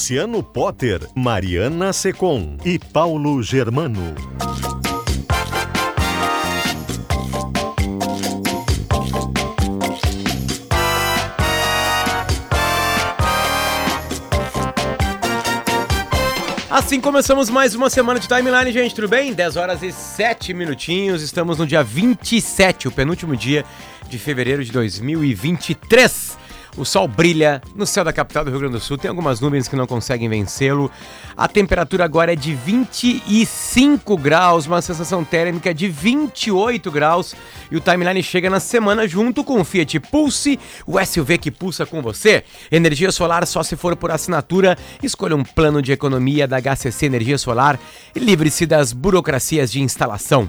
Luciano Potter, Mariana Secom e Paulo Germano. Assim começamos mais uma semana de timeline, gente, tudo bem? 10 horas e 7 minutinhos, estamos no dia 27, o penúltimo dia de fevereiro de 2023. O sol brilha no céu da capital do Rio Grande do Sul, tem algumas nuvens que não conseguem vencê-lo. A temperatura agora é de 25 graus, uma sensação térmica de 28 graus. E o timeline chega na semana junto com o Fiat Pulse, o SUV que pulsa com você. Energia solar só se for por assinatura. Escolha um plano de economia da HCC Energia Solar e livre-se das burocracias de instalação.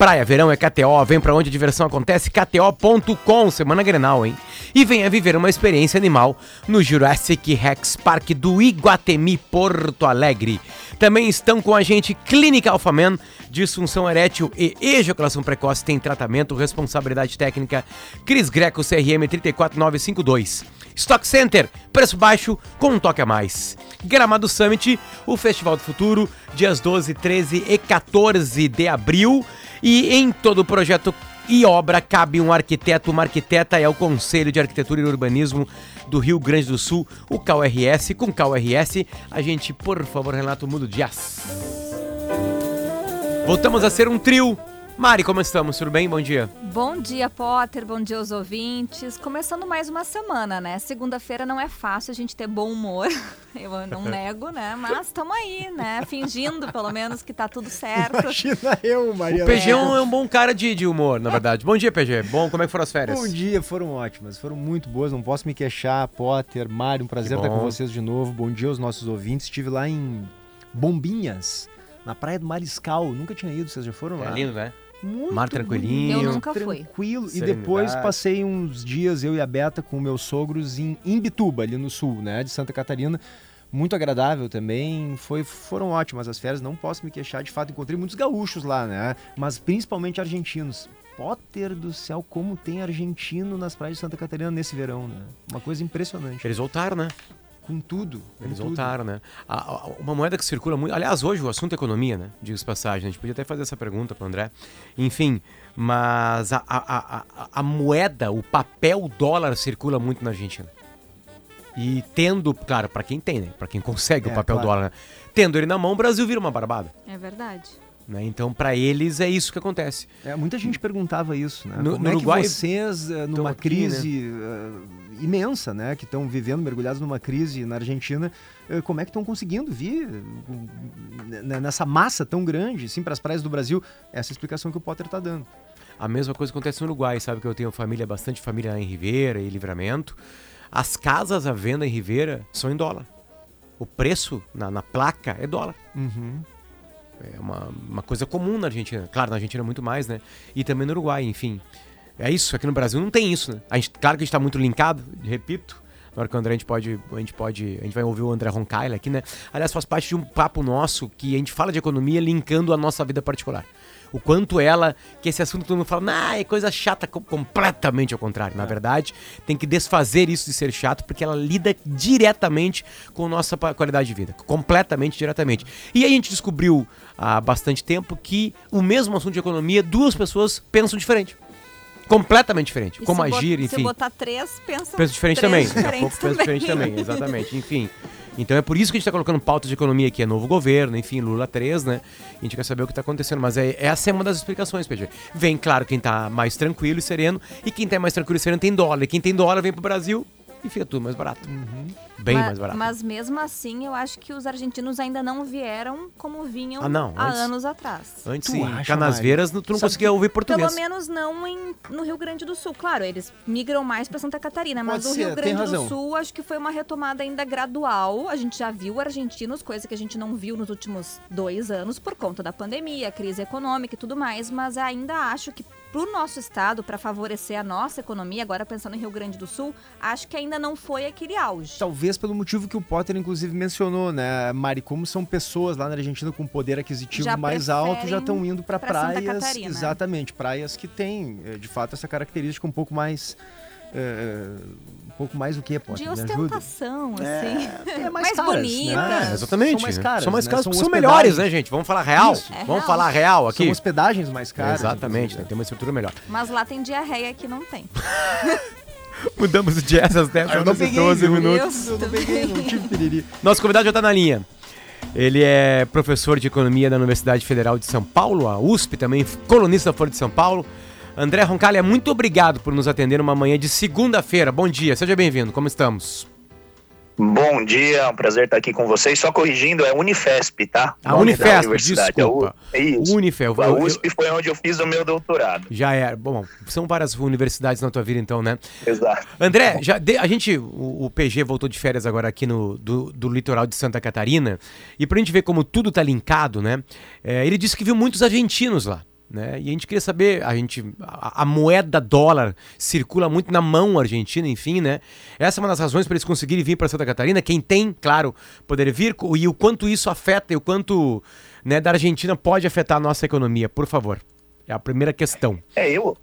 Praia, verão é KTO, vem pra onde a diversão acontece, kto.com, semana Grenal, hein? E venha viver uma experiência animal no Jurassic Rex Park do Iguatemi, Porto Alegre. Também estão com a gente Clínica Alphaman, disfunção erétil e ejaculação precoce tem tratamento, responsabilidade técnica, Cris Greco, CRM 34952. Stock Center, preço baixo com um toque a mais. Gramado Summit, o Festival do Futuro, dias 12, 13 e 14 de abril. E em todo o projeto e obra cabe um arquiteto. Uma arquiteta é o Conselho de Arquitetura e Urbanismo do Rio Grande do Sul, o KRS. Com KRS, a gente, por favor, Renato, muda o jazz. Voltamos a ser um trio. Mari, como estamos? Tudo bem? Bom dia. Bom dia, Potter. Bom dia aos ouvintes. Começando mais uma semana, né? Segunda-feira não é fácil a gente ter bom humor. Eu não nego, né? Mas estamos aí, né? Fingindo, pelo menos, que tá tudo certo. Imagina eu, Maria. O PG é um, é um bom cara de, de humor, na verdade. Bom dia, PG. Bom, como é que foram as férias? Bom dia, foram ótimas, foram muito boas, não posso me queixar. Potter, Mário, um prazer estar com vocês de novo. Bom dia aos nossos ouvintes. Estive lá em Bombinhas, na Praia do Mariscal. Nunca tinha ido, vocês já foram É lá? lindo, né? Muito Mar tranquilinho. Eu nunca fui. Tranquilo. E depois passei uns dias, eu e a Beta, com meus sogros em Imbituba, ali no sul, né, de Santa Catarina. Muito agradável também, foi, foram ótimas as férias, não posso me queixar, de fato encontrei muitos gaúchos lá, né, mas principalmente argentinos. Potter do céu, como tem argentino nas praias de Santa Catarina nesse verão, né? Uma coisa impressionante. Eles voltaram, né? Com tudo. com Eles tudo. voltaram, né? A- a- uma moeda que circula muito. Aliás, hoje o assunto é economia, né? Diga-se de passagem. A gente podia até fazer essa pergunta pro André. Enfim, mas a, a, a, moeda, o papel dólar circula muito na Argentina. E tendo, claro, para quem tem, né? Pra quem consegue o É, papel claro. dólar, né? tendo ele na mão, o Brasil vira uma barbada. É verdade. Né? Então, pra eles, é isso que acontece. É, muita gente perguntava isso, né? No- Como no é Uruguai que vocês, eh, numa aqui, crise eh, imensa, né? Que estão vivendo, mergulhados numa crise na Argentina, eh, como é que estão conseguindo vir eh, n- nessa massa tão grande, sim, para as praias do Brasil? Essa é a explicação que o Potter está dando. A mesma coisa acontece no Uruguai, sabe que eu tenho família, bastante família lá em Ribeira e Livramento. As casas à venda em Ribeira são em dólar. O preço na, na placa é dólar. É uma, uma coisa comum na Argentina. Claro, na Argentina muito mais, né? E também no Uruguai, enfim. É isso, aqui no Brasil não tem isso, né? A gente, claro que a gente tá muito linkado, repito. Na hora que o André a gente pode. A gente pode. A gente vai ouvir o André Roncaila aqui, né? Aliás, faz parte de um papo nosso que a gente fala de economia linkando a nossa vida particular. O quanto ela, que esse assunto todo mundo fala, nah, é coisa chata, co- completamente ao contrário. Na verdade, tem que desfazer isso de ser chato, porque ela lida diretamente com a nossa qualidade de vida. Completamente, diretamente. E aí a gente descobriu há bastante tempo que o mesmo assunto de economia, duas pessoas pensam diferente. Completamente diferente. E como se agir, Se enfim. botar três, pensa. Pensa diferente três também. Daqui a diferentes pouco pensa diferente também, exatamente. Enfim. Então é por isso que a gente está colocando pautas de economia aqui. É novo governo, enfim, Lula 3, né? A gente quer saber o que está acontecendo. Mas é, essa é uma das explicações, PG. Vem, claro, quem tá mais tranquilo e sereno. E quem tá mais tranquilo e sereno tem dólar. E quem tem dólar vem pro Brasil. E fica tudo mais barato. Bem Ma- mais barato. Mas mesmo assim, eu acho que os argentinos ainda não vieram como vinham Ah, não, há antes- anos atrás. Antes, em acha, Canasvieiras, tu não Sabe conseguia ouvir português. Pelo menos não em, no Rio Grande do Sul. Claro, eles migram mais para Santa Catarina, mas Pode o ser, Rio Grande do razão. Sul acho que foi uma retomada ainda gradual. A gente já viu argentinos, coisa que a gente não viu nos últimos dois anos por conta da pandemia, crise econômica e tudo mais, mas ainda acho que pro nosso estado, para favorecer a nossa economia, agora pensando em Rio Grande do Sul, acho que ainda não foi aquele auge. Talvez pelo motivo que o Potter, inclusive, mencionou, né, Mari? Como são pessoas lá na Argentina com poder aquisitivo Já mais alto, já estão indo para pra praias. Exatamente, praias que têm, eh, de fato, essa característica um pouco mais. Eh, um pouco mais o que, Potter? De Me ajuda? ostentação, assim. É, é mais caras, bonita. né? É, exatamente. São mais caras. São mais né? caras São porque são hospedagens- melhores, né, gente? Vamos falar real? Isso. É Vamos real. falar real aqui. São hospedagens mais caras. Exatamente, inclusive. tem uma estrutura melhor. Mas lá tem diarreia que não tem. Mudamos o jazz às 10 Ah, eu não horas e peguei, 12 viu? minutos. Eu não peguei, não tive piriri. Nosso convidado já está na linha. Ele é professor de economia da Universidade Federal de São Paulo, a USP, também colunista da Folha de São Paulo. André Roncalha, muito obrigado por nos atender numa manhã de segunda-feira. Bom dia, seja bem-vindo. Como estamos? Bom dia, é um prazer estar aqui com vocês. Só corrigindo, é Unifesp, tá? A Unifesp, universidade. desculpa. É o, isso. Unifel. A eu- eu- USP foi onde eu fiz o meu doutorado. já é. Bom, são várias universidades na tua vida, então, né? Exato. André, já de- a gente, o, o PG voltou de férias agora aqui no do, do litoral de Santa Catarina e pra gente ver como tudo tá linkado, né? é, ele disse que viu muitos argentinos lá, né? E a gente queria saber, a gente, a, a moeda dólar circula muito na mão argentina, enfim, né? Essa é uma das razões para eles conseguirem vir para Santa Catarina. Quem tem, claro, poder vir e o quanto isso afeta e o quanto, né, da Argentina pode afetar a nossa economia, por favor. É a primeira questão. É, eu,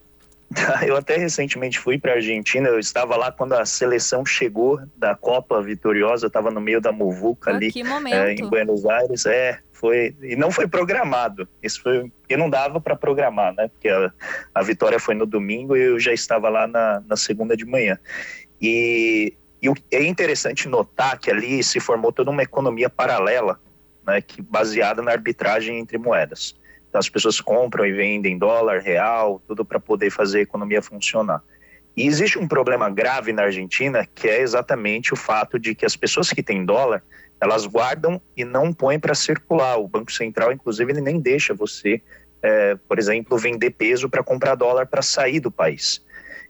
eu até recentemente fui para a Argentina. Eu estava lá quando a seleção chegou da Copa Vitoriosa. Eu estava no meio da muvuca Ah, ali que é, em. Buenos Aires. É, foi e não foi programado. Isso foi porque não dava para programar, né? Porque a, a vitória foi no domingo e eu já estava lá na, na segunda de manhã. E, e é interessante notar que ali se formou toda uma economia paralela, né? Que baseada na arbitragem entre moedas. Então as pessoas compram e vendem dólar, real, tudo para poder fazer a economia funcionar. E existe um problema grave na Argentina, que é exatamente o fato de que as pessoas que têm dólar, elas guardam e não põem para circular. O Banco Central, inclusive, ele nem deixa você, eh, por exemplo, vender peso para comprar dólar para sair do país.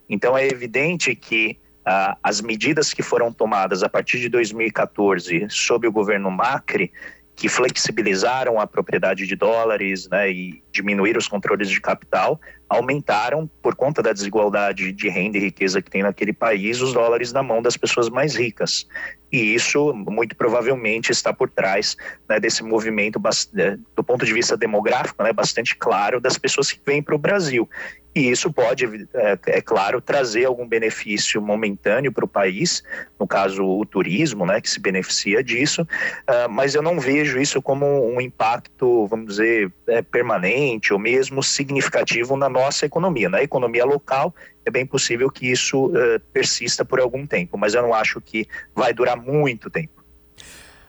Então é evidente que ah, as medidas que foram tomadas a partir de 2014 sob o governo Macri, que flexibilizaram a propriedade de dólares né, e diminuíram os controles de capital, aumentaram, por conta da desigualdade de renda e riqueza que tem naquele país, os dólares na mão das pessoas mais ricas. E isso, muito provavelmente, está por trás né, desse movimento, eh, do ponto de vista demográfico, né, bastante claro, das pessoas que vêm para o Brasil. E isso pode, é, é claro, trazer algum benefício momentâneo para o país, no caso o turismo, né, que se beneficia disso, ah, mas eu não vejo isso como um impacto, vamos dizer, é, permanente ou mesmo significativo na nossa economia. Na economia local, é bem possível que isso eh, persista por algum tempo, mas eu não acho que vai durar muito tempo.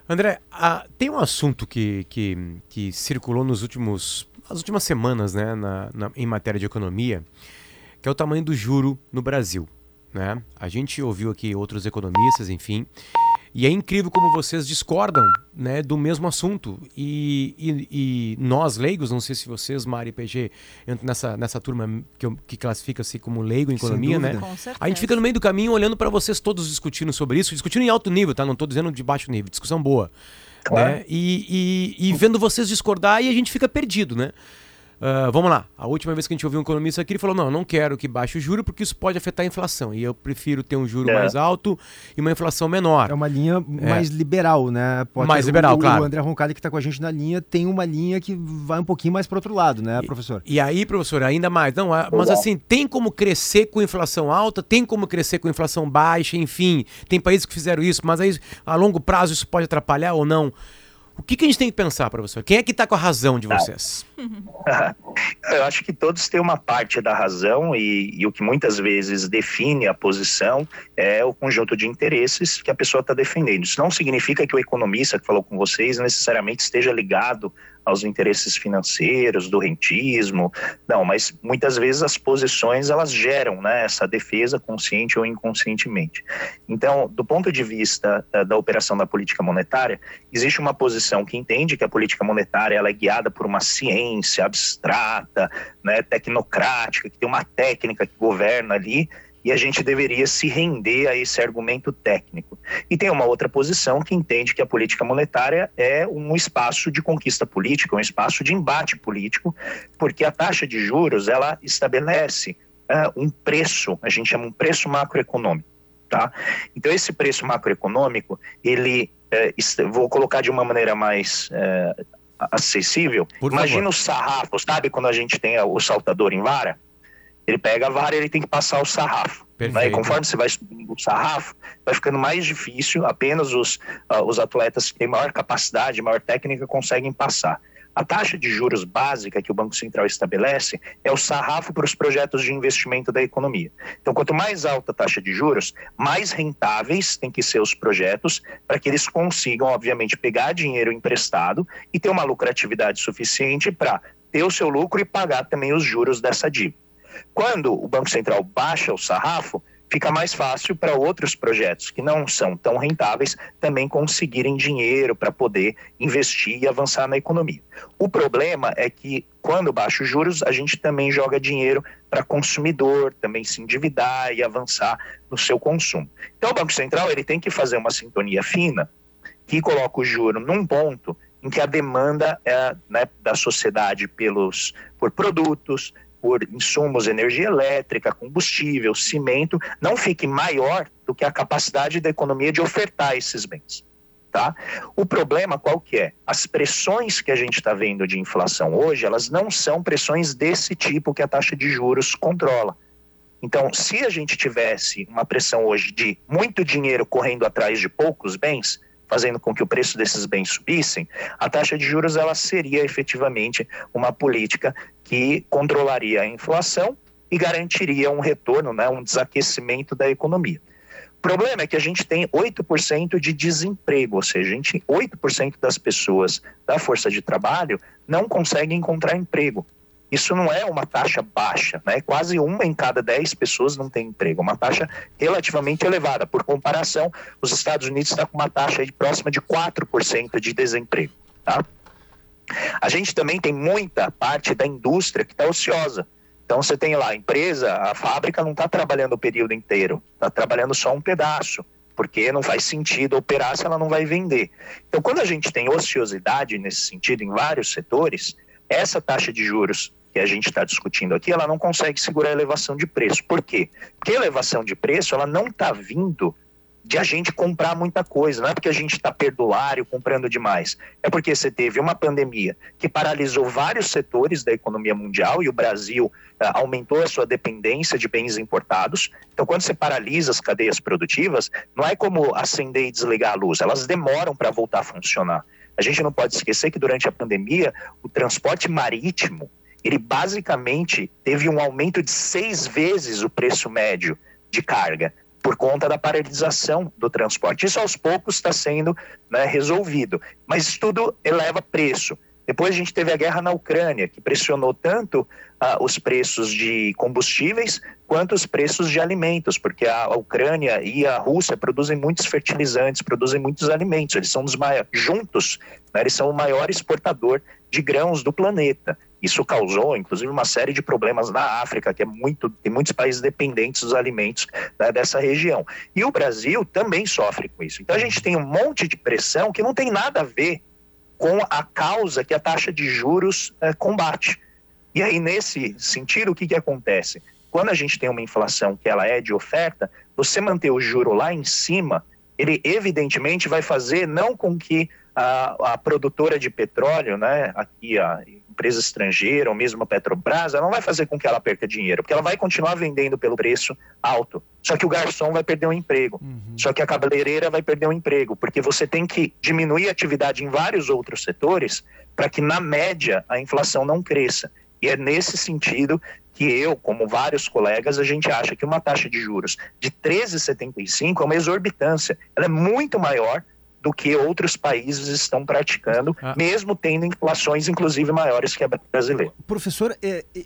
André, tem um assunto que, que, que circulou nos últimos, nas últimas semanas, né, na, na- em matéria de economia, que é o tamanho do juro no Brasil. Né? A gente ouviu aqui outros economistas, enfim, e é incrível como vocês discordam né, do mesmo assunto. E, e- e nós, leigos, não sei se vocês, Mari e PG, entram nessa, nessa turma que, eu- que classifica-se como leigo em economia, né? dúvida. Com certeza. A gente fica no meio do caminho olhando para vocês todos discutindo sobre isso, discutindo em alto nível, tá? Não tô dizendo de baixo nível, discussão boa. Claro. Né? E, e- e vendo vocês discordar e a gente fica perdido, né? Ah, vamos lá. A última vez que a gente ouviu um economista aqui, ele falou: não, eu não quero que baixe o juro porque isso pode afetar a inflação. E eu prefiro ter um juro É. mais alto e uma inflação menor. É uma linha mais liberal, né? Potter? Mais liberal, o, claro. O André Roncalli, que está com a gente na linha, tem uma linha que vai um pouquinho mais para outro lado, né, professor? E aí, professor, ainda mais. Não, mas assim, tem como crescer com inflação alta, tem como crescer com inflação baixa, enfim. Tem países que fizeram isso, mas aí a longo prazo isso pode atrapalhar ou não. O que, que a gente tem que pensar, professor? Quem é que está com a razão de vocês? Eu acho que todos têm uma parte da razão e, e o que muitas vezes define a posição é o conjunto de interesses que a pessoa está defendendo. Isso não significa que o economista que falou com vocês necessariamente esteja ligado aos interesses financeiros, do rentismo. Não, mas muitas vezes as posições elas geram né, essa defesa consciente ou inconscientemente. Então, do ponto de vista uh, da operação da política monetária, existe uma posição que entende que a política monetária ela é guiada por uma ciência abstrata, né, tecnocrática, que tem uma técnica que governa ali e a gente deveria se render a esse argumento técnico. E tem uma outra posição que entende que a política monetária é um espaço de conquista política, um espaço de embate político, porque a taxa de juros ela estabelece uh, um preço, a gente chama um preço macroeconômico. Tá? Então esse preço macroeconômico, ele, uh, vou colocar de uma maneira mais uh, acessível. Imagina os sarrafos, sabe quando a gente tem o saltador em vara? Ele pega a vara e ele tem que passar o sarrafo. Né? E conforme você vai subindo o sarrafo, vai ficando mais difícil, apenas os, uh, os atletas que têm maior capacidade, maior técnica conseguem passar. A taxa de juros básica que o Banco Central estabelece é o sarrafo para os projetos de investimento da economia. Então, quanto mais alta a taxa de juros, mais rentáveis têm que ser os projetos para que eles consigam, obviamente, pegar dinheiro emprestado e ter uma lucratividade suficiente para ter o seu lucro e pagar também os juros dessa dívida. Quando o Banco Central baixa o sarrafo, fica mais fácil para outros projetos que não são tão rentáveis também conseguirem dinheiro para poder investir e avançar na economia. O problema é que quando baixa os juros, a gente também joga dinheiro para consumidor, também se endividar e avançar no seu consumo. Então o Banco Central ele tem que fazer uma sintonia fina que coloca o juro num ponto em que a demanda é, né, da sociedade pelos por produtos, por insumos, energia elétrica, combustível, cimento, não fique maior do que a capacidade da economia de ofertar esses bens. Tá? O problema qual que é? As pressões que a gente está vendo de inflação hoje, elas não são pressões desse tipo que a taxa de juros controla. Então, se a gente tivesse uma pressão hoje de muito dinheiro correndo atrás de poucos bens, fazendo com que o preço desses bens subissem, a taxa de juros ela seria efetivamente uma política que controlaria a inflação e garantiria um retorno, né, um desaquecimento da economia. O problema é que a gente tem 8% de desemprego, ou seja, a gente, 8% das pessoas da força de trabalho não conseguem encontrar emprego. Isso não é uma taxa baixa, né? Quase uma em cada dez pessoas não tem emprego, uma taxa relativamente elevada. Por comparação, os Estados Unidos está com uma taxa de próxima de 4% de desemprego, tá? A gente também tem muita parte da indústria que está ociosa. Então você tem lá a empresa, a fábrica não está trabalhando o período inteiro, está trabalhando só um pedaço, porque não faz sentido operar se ela não vai vender. Então quando a gente tem ociosidade nesse sentido em vários setores, essa taxa de juros que a gente está discutindo aqui, ela não consegue segurar a elevação de preço. Por quê? Porque a elevação de preço ela não está vindo de a gente comprar muita coisa, não é porque a gente está perdulário comprando demais, é porque você teve uma pandemia que paralisou vários setores da economia mundial e o Brasil uh, aumentou a sua dependência de bens importados. Então, quando você paralisa as cadeias produtivas, não é como acender e desligar a luz, elas demoram para voltar a funcionar. A gente não pode esquecer que durante a pandemia, o transporte marítimo ele basicamente teve um aumento de seis vezes o preço médio de carga por conta da paralisação do transporte. Isso aos poucos está sendo né, resolvido, mas tudo eleva preço. Depois a gente teve a guerra na Ucrânia, que pressionou tanto uh, os preços de combustíveis quanto os preços de alimentos, porque a Ucrânia e a Rússia produzem muitos fertilizantes, produzem muitos alimentos. Eles são os maiores, juntos, né, eles são o maior exportador de grãos do planeta. Isso causou, inclusive, uma série de problemas na África, que é muito, tem muitos países dependentes dos alimentos né, dessa região. E o Brasil também sofre com isso. Então a gente tem um monte de pressão que não tem nada a ver com a causa que a taxa de juros é, combate. E aí, nesse sentido, o que, que acontece? Quando a gente tem uma inflação que ela é de oferta, você manter o juro lá em cima, ele evidentemente vai fazer não com que a, a produtora de petróleo, né, aqui a empresa estrangeira ou mesmo a Petrobras, ela não vai fazer com que ela perca dinheiro, porque ela vai continuar vendendo pelo preço alto. Só que o garçom vai perder um emprego. Uhum. Só que a cabeleireira vai perder um emprego, porque você tem que diminuir a atividade em vários outros setores para que, na média, a inflação não cresça. E é nesse sentido que eu, como vários colegas, a gente acha que uma taxa de juros de 13,75 é uma exorbitância. Ela é muito maior do que outros países estão praticando, Ah. mesmo tendo inflações, inclusive, maiores que a brasileira. Professor, é, é,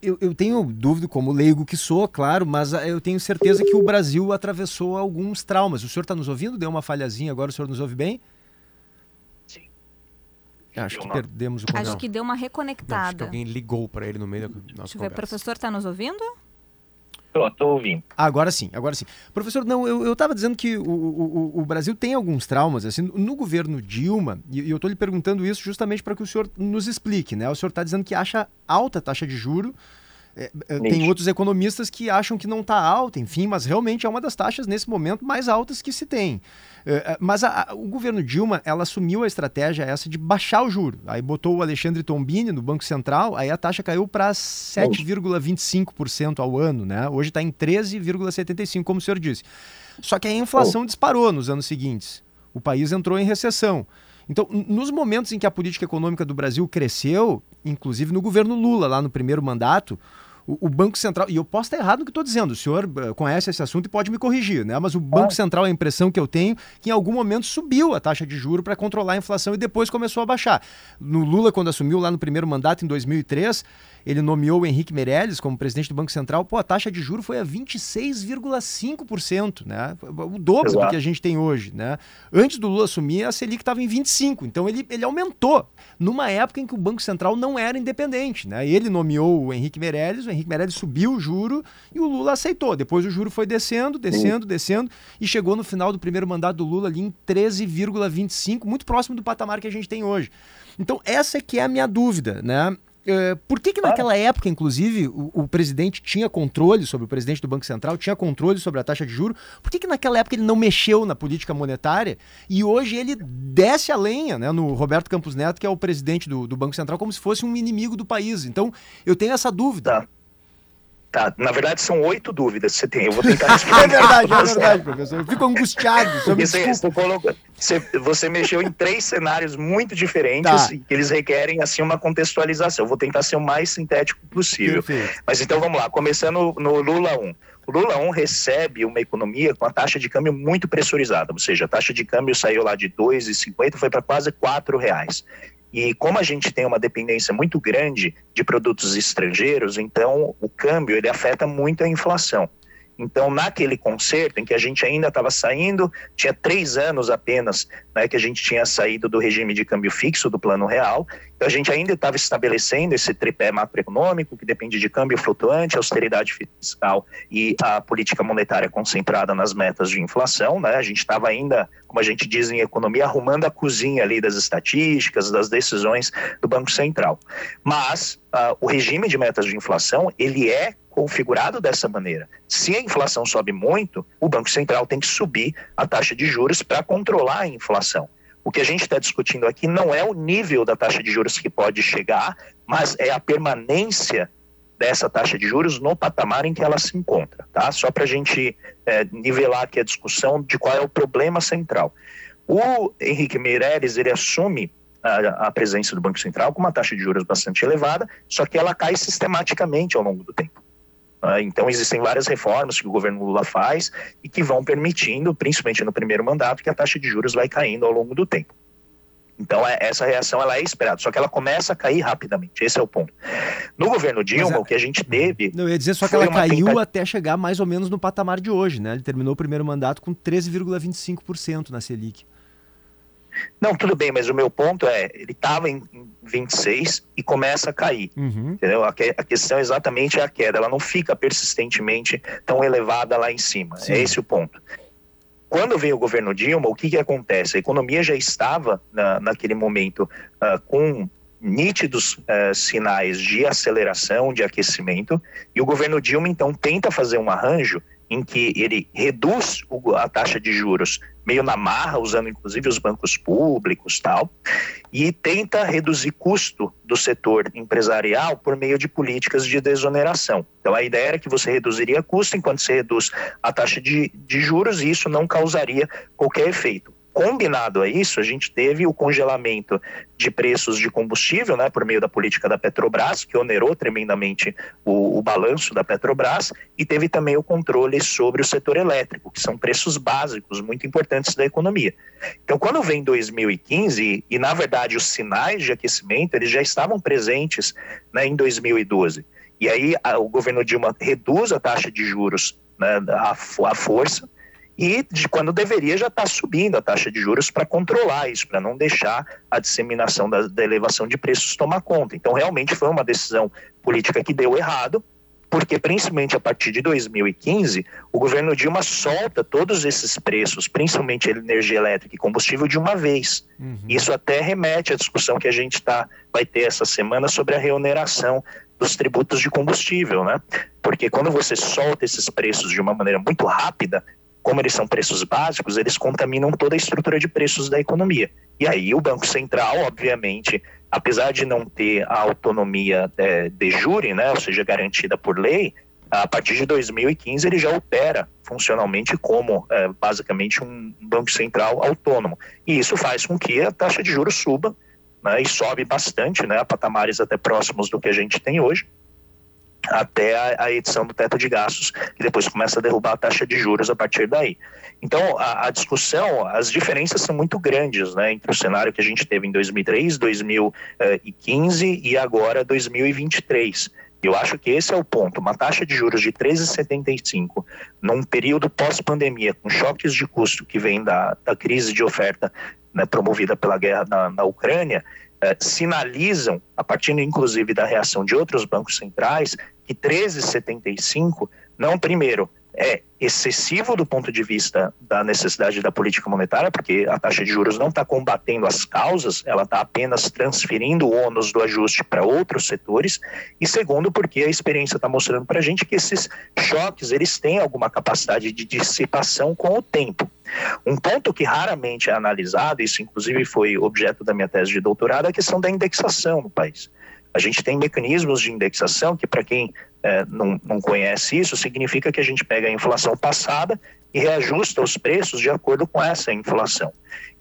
eu, eu tenho dúvida, como leigo que sou, claro, mas ah, eu tenho certeza que o Brasil atravessou alguns traumas. O senhor está nos ouvindo? Deu uma falhazinha agora, o senhor nos ouve bem? Sim. Acho que perdemos o Acho contato. que deu uma Não, acho que reconectada. alguém ligou pra ele no meio da nossa Deixa eu ver, conversa. professor, tá nos ouvindo? Tô ouvindo. Agora sim, agora sim. Professor, não, eu estava dizendo que o, o, o- Brasil tem alguns traumas, assim, no governo Dilma, e e eu estou lhe perguntando isso justamente para que o senhor nos explique, né? O senhor está dizendo que acha alta taxa de juro, é, é, tem outros economistas que acham que não está alta, enfim, mas realmente é uma das taxas nesse momento mais altas que se tem. É, é, mas a- a- o governo Dilma, ela assumiu a estratégia essa de baixar o juro. Aí botou o Alexandre Tombini no Banco Central, aí a taxa caiu para 7,25% ao ano, né? Hoje está em 13,75%, como o senhor disse. Só que a inflação disparou nos anos seguintes. O país entrou em recessão. Então, nos momentos em que a política econômica do Brasil cresceu, inclusive no governo Lula, lá no primeiro mandato, o, o Banco Central, e eu posso estar errado no que estou dizendo, o senhor eh, conhece esse assunto e pode me corrigir, né? Mas o Banco Central, a impressão que eu tenho, que em algum momento subiu a taxa de juro para controlar a inflação e depois começou a baixar. No Lula, quando assumiu lá no primeiro mandato, em 2003, ele nomeou o Henrique Meirelles como presidente do Banco Central, pô, a taxa de juro foi a 26,5%, né? O dobro do Exato. que a gente tem hoje, né? Antes do Lula assumir, a Selic estava em 25, então ele, ele aumentou numa época em que o Banco Central não era independente, né? Ele nomeou o Henrique Meirelles, o Henrique Meirelles subiu o juro e o Lula aceitou. Depois o juro foi descendo, descendo, descendo e chegou no final do primeiro mandato do Lula ali em 13,25, muito próximo do patamar que a gente tem hoje. Então essa é que é a minha dúvida, né? Eh, Por que, que naquela época, inclusive, o, o presidente tinha controle sobre o presidente do Banco Central, tinha controle sobre a taxa de juro? Por que, que naquela época ele não mexeu na política monetária e hoje ele desce a lenha né, no Roberto Campos Neto, que é o presidente do, do Banco Central, como se fosse um inimigo do país? Então, eu tenho essa dúvida. Tá. Tá, na verdade são oito dúvidas que você tem. Eu vou tentar responder. É verdade, é verdade, professor. Eu fico angustiado. Porque você, desculpa. você, você- mexeu em três cenários muito diferentes Tá. e que eles requerem assim uma contextualização. Eu vou tentar ser o mais sintético possível. Perfeito. Mas então vamos lá, começando no Lula 1. O Lula 1 recebe uma economia com a taxa de câmbio muito pressurizada, ou seja, a taxa de câmbio saiu lá de R$ 2,50 foi para quase R$ reais. E como a gente tem uma dependência muito grande de produtos estrangeiros, então o câmbio ele afeta muito a inflação. Então, naquele concerto em que a gente ainda estava saindo, tinha três anos apenas né, que a gente tinha saído do regime de câmbio fixo do Plano Real, então a gente ainda estava estabelecendo esse tripé macroeconômico que depende de câmbio flutuante, austeridade fiscal e a política monetária concentrada nas metas de inflação. Né? A gente estava ainda, como a gente diz em economia, arrumando a cozinha ali das estatísticas, das decisões do Banco Central. Mas ah, o regime de metas de inflação ele é configurado dessa maneira. Se a inflação sobe muito, o Banco Central tem que subir a taxa de juros para controlar a inflação. O que a gente está discutindo aqui não é o nível da taxa de juros que pode chegar, mas é a permanência dessa taxa de juros no patamar em que ela se encontra, tá? Só para a gente é, nivelar aqui a discussão de qual é o problema central. O Henrique Meirelles ele assume a, a presença do Banco Central com uma taxa de juros bastante elevada, só que ela cai sistematicamente ao longo do tempo. Ah, Então, existem várias reformas que o governo Lula faz e que vão permitindo, principalmente no primeiro mandato, que a taxa de juros vai caindo ao longo do tempo. Então, é- essa reação ela é esperada, só que ela começa a cair rapidamente. Esse é o ponto. No governo Dilma, a- o que a gente teve. Não, eu ia dizer só que ela caiu tentativa- até chegar mais ou menos no patamar de hoje, né? Ele terminou o primeiro mandato com 13,25% na Selic. Não, tudo bem, mas o meu ponto é: ele estava em em 26 e começa a cair. Uhum. Entendeu? A, que- a questão exatamente é a queda, ela não fica persistentemente tão elevada lá em cima. Sim. É esse o ponto. Quando veio o governo Dilma, o que, que acontece? A economia já estava, na, naquele momento, ah, com nítidos ah, sinais de aceleração, de aquecimento, e o governo Dilma, então, tenta fazer um arranjo em que ele reduz a taxa de juros meio na marra, usando inclusive os bancos públicos tal, e tenta reduzir custo do setor empresarial por meio de políticas de desoneração. Então a ideia era que você reduziria custo enquanto você reduz a taxa de, de juros e isso não causaria qualquer efeito. Combinado a isso, a gente teve o congelamento de preços de combustível, né, por meio da política da Petrobras, que onerou tremendamente o, o, balanço da Petrobras, e teve também o controle sobre o setor elétrico, que são preços básicos muito importantes da economia. Então, quando vem 2015, e na verdade os sinais de aquecimento, eles já estavam presentes né, em 2012. E aí a, o governo Dilma reduz a taxa de juros né, a, a força, e de quando deveria já estar tá subindo a taxa de juros para controlar isso, para não deixar a disseminação da, da, elevação de preços tomar conta. Então, realmente foi uma decisão política que deu errado, porque principalmente a partir de 2015, o governo Dilma solta todos esses preços, principalmente energia elétrica e combustível, de uma vez. Uhum. Isso até remete à discussão que a gente tá, vai ter essa semana sobre a reoneração dos tributos de combustível, né? Porque quando você solta esses preços de uma maneira muito rápida, como eles são preços básicos, eles contaminam toda a estrutura de preços da economia. E aí o Banco Central, obviamente, apesar de não ter a autonomia é, de jure, né, ou seja, garantida por lei, a partir de 2015 ele já opera funcionalmente como é, basicamente um banco central autônomo. E isso faz com que a taxa de juros suba né, e sobe bastante, né, a patamares até próximos do que a gente tem hoje até a, a, edição do teto de gastos, que depois começa a derrubar a taxa de juros a partir daí. Então, a, a, discussão, as diferenças são muito grandes né, entre o cenário que a gente teve em 2003, 2015 e agora 2023. Eu acho que esse é o ponto. Uma taxa de juros de 13,75 num período pós-pandemia, com choques de custo que vem da, da crise de oferta né, promovida pela guerra na, na Ucrânia, eh, sinalizam, a partir inclusive da reação de outros bancos centrais, que 13,75 não, primeiro, é excessivo do ponto de vista da necessidade da política monetária, porque a taxa de juros não está combatendo as causas, ela está apenas transferindo o ônus do ajuste para outros setores, e segundo, porque a experiência está mostrando para a gente que esses choques eles têm alguma capacidade de dissipação com o tempo. Um ponto que raramente é analisado, isso inclusive foi objeto da minha tese de doutorado, é a questão da indexação no país. A gente tem mecanismos de indexação que, para quem é, não, não conhece isso, significa que a gente pega a inflação passada e reajusta os preços de acordo com essa inflação.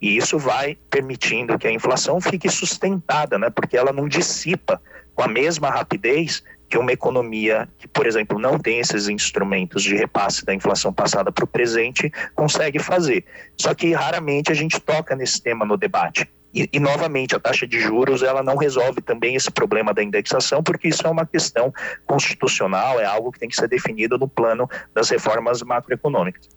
E isso vai permitindo que a inflação fique sustentada, né? porque ela não dissipa com a mesma rapidez que uma economia que, por exemplo, não tem esses instrumentos de repasse da inflação passada para o presente consegue fazer. Só que raramente a gente toca nesse tema no debate. E, e, novamente, a taxa de juros ela não resolve também esse problema da indexação, porque isso é uma questão constitucional, é algo que tem que ser definido no plano das reformas macroeconômicas.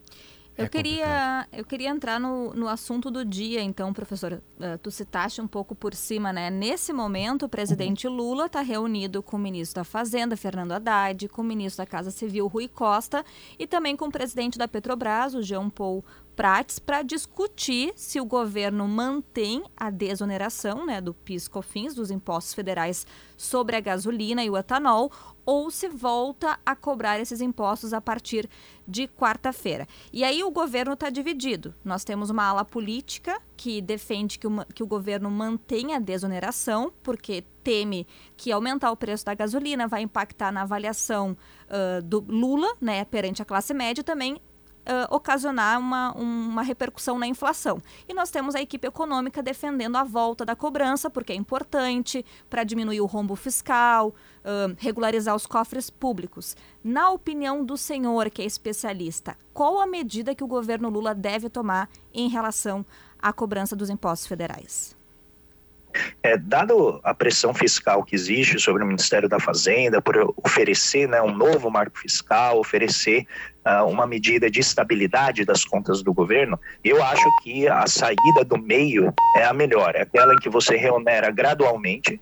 Eu é queria, eu queria entrar no, no assunto do dia, então, professor. Uh, tu citaste um pouco por cima, né? Nesse momento, o presidente uhum. Lula está reunido com o ministro da Fazenda, Fernando Haddad, com o ministro da Casa Civil, Rui Costa, e também com o presidente da Petrobras, o Jean Paul Prates para discutir se o governo mantém a desoneração né, do PIS/COFINS, dos impostos federais sobre a gasolina e o etanol, ou se volta a cobrar esses impostos a partir de quarta-feira. E aí o governo está dividido. Nós temos uma ala política que defende que o, que o governo mantenha a desoneração, porque teme que aumentar o preço da gasolina vai impactar na avaliação uh, do Lula, né, perante a classe média, também uh, ocasionar uma, uma repercussão na inflação. E nós temos a equipe econômica defendendo a volta da cobrança, porque é importante para diminuir o rombo fiscal, uh, regularizar os cofres públicos. Na opinião do senhor, que é especialista, qual a medida que o governo Lula deve tomar em relação à cobrança dos impostos federais? É, dado a pressão fiscal que existe sobre o Ministério da Fazenda por oferecer né, um novo marco fiscal, oferecer uh, uma medida de estabilidade das contas do governo, eu acho que a saída do meio é a melhor, é aquela em que você reonera gradualmente.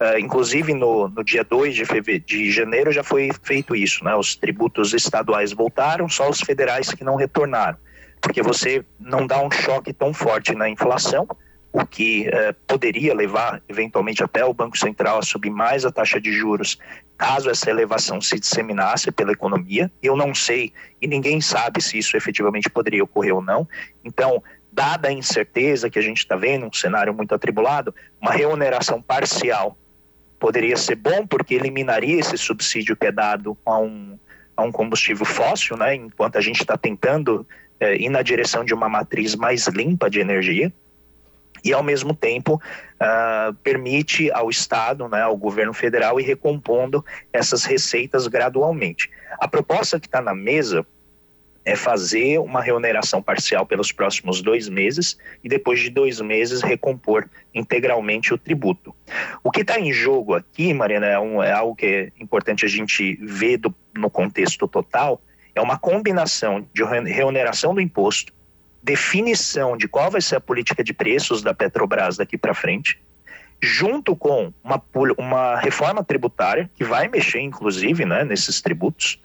Uh, inclusive no, no dia 2 de, de janeiro já foi feito isso, né? os tributos estaduais voltaram, só os federais que não retornaram, porque você não dá um choque tão forte na inflação, o que eh, poderia levar eventualmente até o Banco Central a subir mais a taxa de juros caso essa elevação se disseminasse pela economia. Eu não sei e ninguém sabe se isso efetivamente poderia ocorrer ou não. Então, dada a incerteza que a gente está vendo, um cenário muito atribulado, uma remuneração parcial poderia ser bom porque eliminaria esse subsídio que é dado a um, a um combustível fóssil, né? enquanto a gente está tentando é, ir na direção de uma matriz mais limpa de energia e, ao mesmo tempo, uh, permite ao Estado, né, ao governo federal, ir recompondo essas receitas gradualmente. A proposta que está na mesa é fazer uma reoneração parcial pelos próximos dois meses e depois de dois meses recompor integralmente o tributo. O que está em jogo aqui, Mariana, é, um, é, algo que é importante a gente ver do, no contexto total, é uma combinação de reoneração do imposto, definição de qual vai ser a política de preços da Petrobras daqui para frente, junto com uma, uma reforma tributária, que vai mexer, inclusive, né, nesses tributos,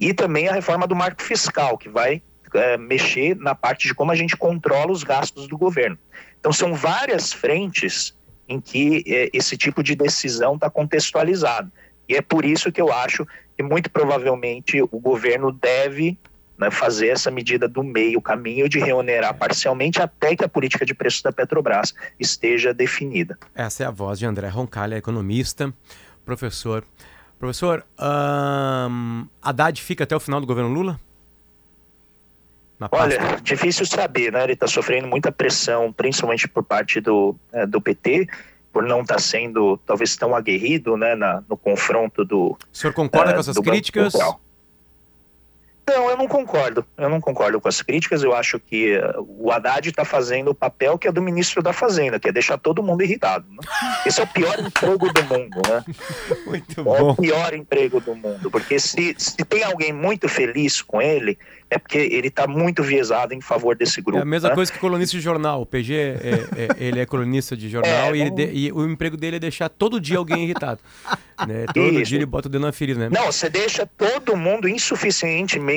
e também a reforma do marco fiscal, que vai é, mexer na parte de como a gente controla os gastos do governo. Então, são várias frentes em que é, esse tipo de decisão está contextualizado. E é por isso que eu acho que, muito provavelmente, o governo deve né, fazer essa medida do meio caminho de reonerar parcialmente até que a política de preços da Petrobras esteja definida. Essa é a voz de André Roncalha, economista, professor Professor, um, Haddad fica até o final do governo Lula? Olha, difícil saber, né? Ele está sofrendo muita pressão, principalmente por parte do, é, do PT, por não estar tá sendo talvez tão aguerrido né, na, no confronto do. O senhor concorda é, com essas críticas? Não, eu não concordo. Eu não concordo com as críticas. Eu acho que uh, o Haddad está fazendo o papel que é do ministro da Fazenda, que é deixar todo mundo irritado. Né? Esse é o pior emprego do mundo, né? Muito bom. É o pior emprego do mundo, porque se, se tem alguém muito feliz com ele, é porque ele está muito viesado em favor desse grupo. É a mesma né? coisa que colunista de jornal. O PG, é, é, ele é colunista de jornal é, e, de, e, o emprego dele é deixar todo dia alguém irritado. né? Todo Isso. dia ele bota o dedo na ferida. Né? Não, você deixa todo mundo insuficientemente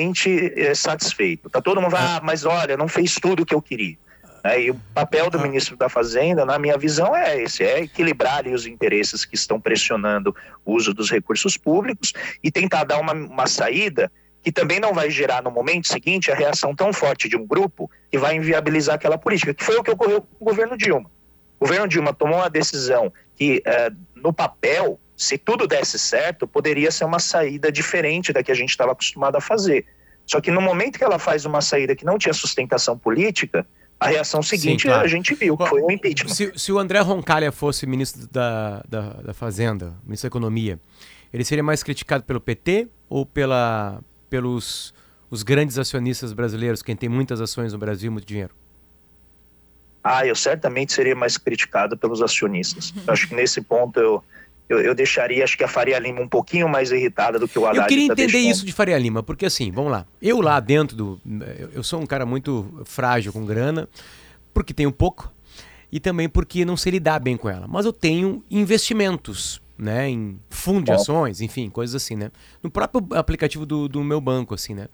é, satisfeito. Tá todo mundo, ah, mas olha, não fez tudo o que eu queria. É, e o papel do ah. ministro da Fazenda, na minha visão, é esse: é equilibrar os interesses que estão pressionando o uso dos recursos públicos e tentar dar uma, uma saída que também não vai gerar no momento seguinte a reação tão forte de um grupo que vai inviabilizar aquela política, que foi o que ocorreu com o governo Dilma. O governo Dilma tomou uma decisão que, uh, no papel, se tudo desse certo, poderia ser uma saída diferente da que a gente estava acostumado a fazer. Só que no momento que ela faz uma saída que não tinha sustentação política, a reação seguinte Sim, claro. a gente viu, que foi o impeachment. Se, se, o André Roncalha fosse ministro da, da, da Fazenda, ministro da Economia, ele seria mais criticado pelo PT ou pela, pelos os grandes acionistas brasileiros, quem tem muitas ações no Brasil, muito dinheiro? Ah, eu certamente seria mais criticado pelos acionistas. acho que nesse ponto eu, eu, eu, deixaria, acho que a Faria Lima um pouquinho mais irritada do que o Haddad. Eu queria tá entender deixando. isso de Faria Lima, porque assim, vamos lá. Eu lá dentro do. Eu sou um cara muito frágil com grana, porque tenho pouco, e também porque não sei lidar bem com ela. Mas eu tenho investimentos né, em fundo de ações, enfim, coisas assim, né? No próprio aplicativo do, do meu banco, assim, né?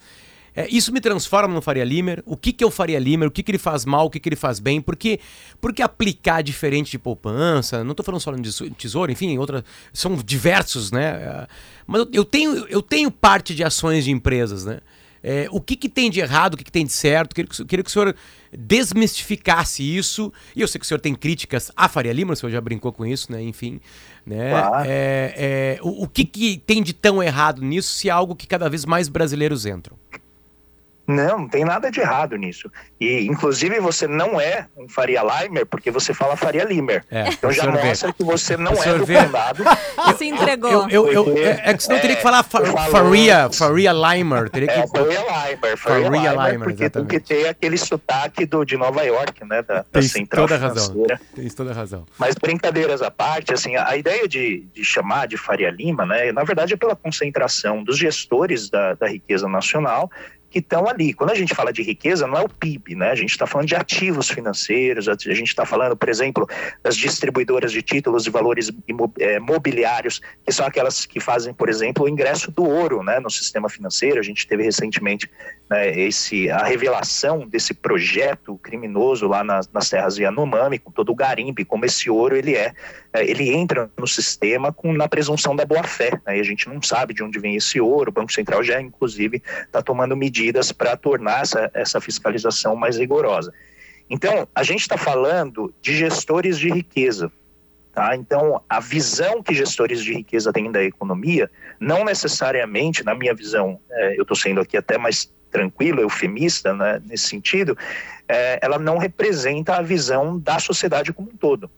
É, isso me transforma no Faria Limer. O que, que é o Faria Limer? O que, que ele faz mal? O que, que ele faz bem? Porque, porque aplicar diferente de poupança, não estou falando só de tesouro, enfim, outra, são diversos, né? É, mas eu, eu, tenho, eu tenho parte de ações de empresas, né? É, o que, que tem de errado, o que, que tem de certo? Queria que, queria que o senhor desmistificasse isso. E eu sei que o senhor tem críticas à Faria Lima, o senhor já brincou com isso, né? Enfim. Né? Claro. É, é, o, o que, que tem de tão errado nisso se é algo que cada vez mais brasileiros entram? Não, não tem nada de errado nisso. E, inclusive, você não é um Faria Limer porque você fala Faria Limer. É, então já mostra que você não é do condado. Se entregou. Eu, eu, eu, porque, é que senão é, teria que falar fa Faria, Faria Limer. Teria que... É, Faria Limer. Faria, Faria Limer, Limer porque, porque tem aquele sotaque do, de Nova York, né? Da, da central toda razão. Tem toda razão. Mas brincadeiras à parte, assim, a, a ideia de, de chamar de Faria Lima, né? Na verdade é pela concentração dos gestores da, da riqueza nacional que estão ali. Quando a gente fala de riqueza, não é o PIB, né? A gente está falando de ativos financeiros, a gente está falando, por exemplo, das distribuidoras de títulos de valores é, mobiliários, que são aquelas que fazem, por exemplo, o ingresso do ouro né, no sistema financeiro. A gente teve recentemente né, esse, a revelação desse projeto criminoso lá nas, nas terras Yanomami, com todo o garimpe, como esse ouro ele é, é ele entra no sistema com, na presunção da boa-fé. Né, e a gente não sabe de onde vem esse ouro, o Banco Central já, inclusive, está tomando medidas medidas para tornar essa, essa fiscalização mais rigorosa. Então, a gente está falando de gestores de riqueza. Tá? Então, a visão que gestores de riqueza têm da economia, não necessariamente, na minha visão, é, eu estou sendo aqui até mais tranquilo, eufemista né, nesse sentido, é, ela não representa a visão da sociedade como um todo.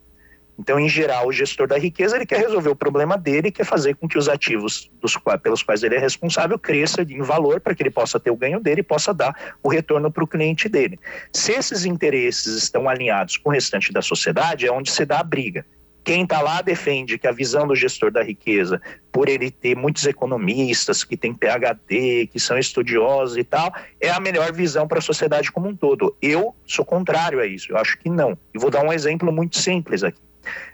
Então, em geral, o gestor da riqueza ele quer resolver o problema dele, quer fazer com que os ativos dos, pelos quais ele é responsável cresça em valor para que ele possa ter o ganho dele e possa dar o retorno para o cliente dele. Se esses interesses estão alinhados com o restante da sociedade, é onde se dá a briga. Quem está lá defende que a visão do gestor da riqueza, por ele ter muitos economistas que têm PhD, que são estudiosos e tal, é a melhor visão para a sociedade como um todo. Eu sou contrário a isso, eu acho que não. E vou dar um exemplo muito simples aqui.